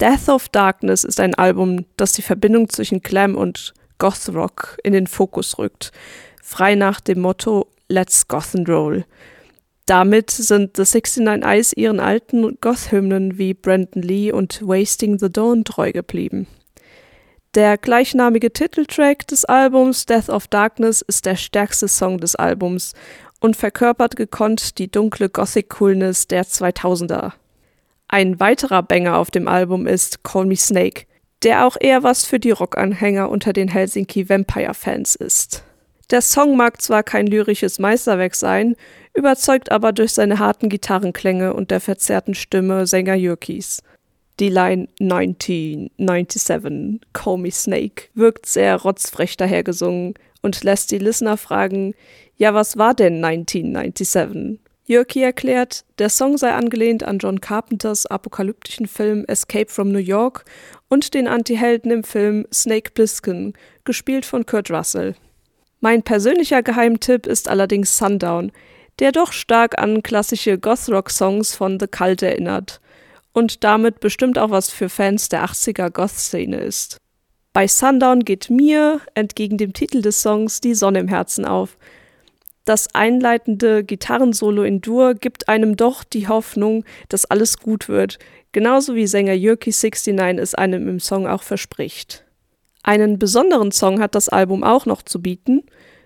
Death of Darkness ist ein Album, das die Verbindung zwischen Glam und Goth-Rock in den Fokus rückt, frei nach dem Motto Let's Goth and Roll. Damit sind The 69 Eyes ihren alten Goth-Hymnen wie Brandon Lee und Wasting the Dawn treu geblieben. Der gleichnamige Titeltrack des Albums Death of Darkness ist der stärkste Song des Albums und verkörpert gekonnt die dunkle Gothic-Coolness der 2000er. Ein weiterer Banger auf dem Album ist Call Me Snake, der auch eher was für die Rockanhänger unter den Helsinki Vampire-Fans ist. Der Song mag zwar kein lyrisches Meisterwerk sein, überzeugt aber durch seine harten Gitarrenklänge und der verzerrten Stimme Sänger Jürkis. Die Line 1997, Call Me Snake, wirkt sehr rotzfrech dahergesungen und lässt die Listener fragen, ja, was war denn 1997? Jürki erklärt, der Song sei angelehnt an John Carpenters apokalyptischen Film Escape from New York und den Antihelden im Film Snake Plissken, gespielt von Kurt Russell. Mein persönlicher Geheimtipp ist allerdings Sundown, der doch stark an klassische Goth-Rock-Songs von The Cult erinnert und damit bestimmt auch was für Fans der 80er Goth-Szene ist. Bei Sundown geht mir, entgegen dem Titel des Songs, die Sonne im Herzen auf. Das einleitende Gitarrensolo in Dur gibt einem doch die Hoffnung, dass alles gut wird, genauso wie Sänger Yurki69 es einem im Song auch verspricht. Einen besonderen Song hat das Album auch noch zu bieten.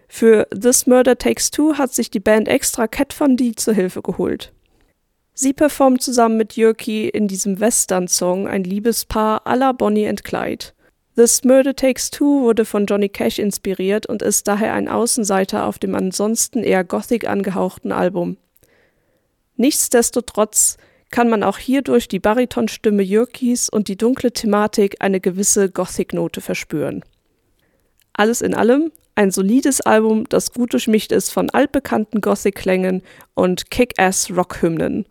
Für This Murder Takes Two hat sich die Band extra Cat Von D zur Hilfe geholt. Sie performt zusammen mit Jürki in diesem Western-Song ein Liebespaar à la Bonnie and Clyde. This Murder Takes Two wurde von Johnny Cash inspiriert und ist daher ein Außenseiter auf dem ansonsten eher gothic angehauchten Album. Nichtsdestotrotz kann man auch hier durch die Baritonstimme Jürkis und die dunkle Thematik eine gewisse Gothic-Note verspüren. Alles in allem ein solides Album, das gut durchmischt ist von altbekannten Gothic-Klängen und Kick-Ass-Rock-Hymnen.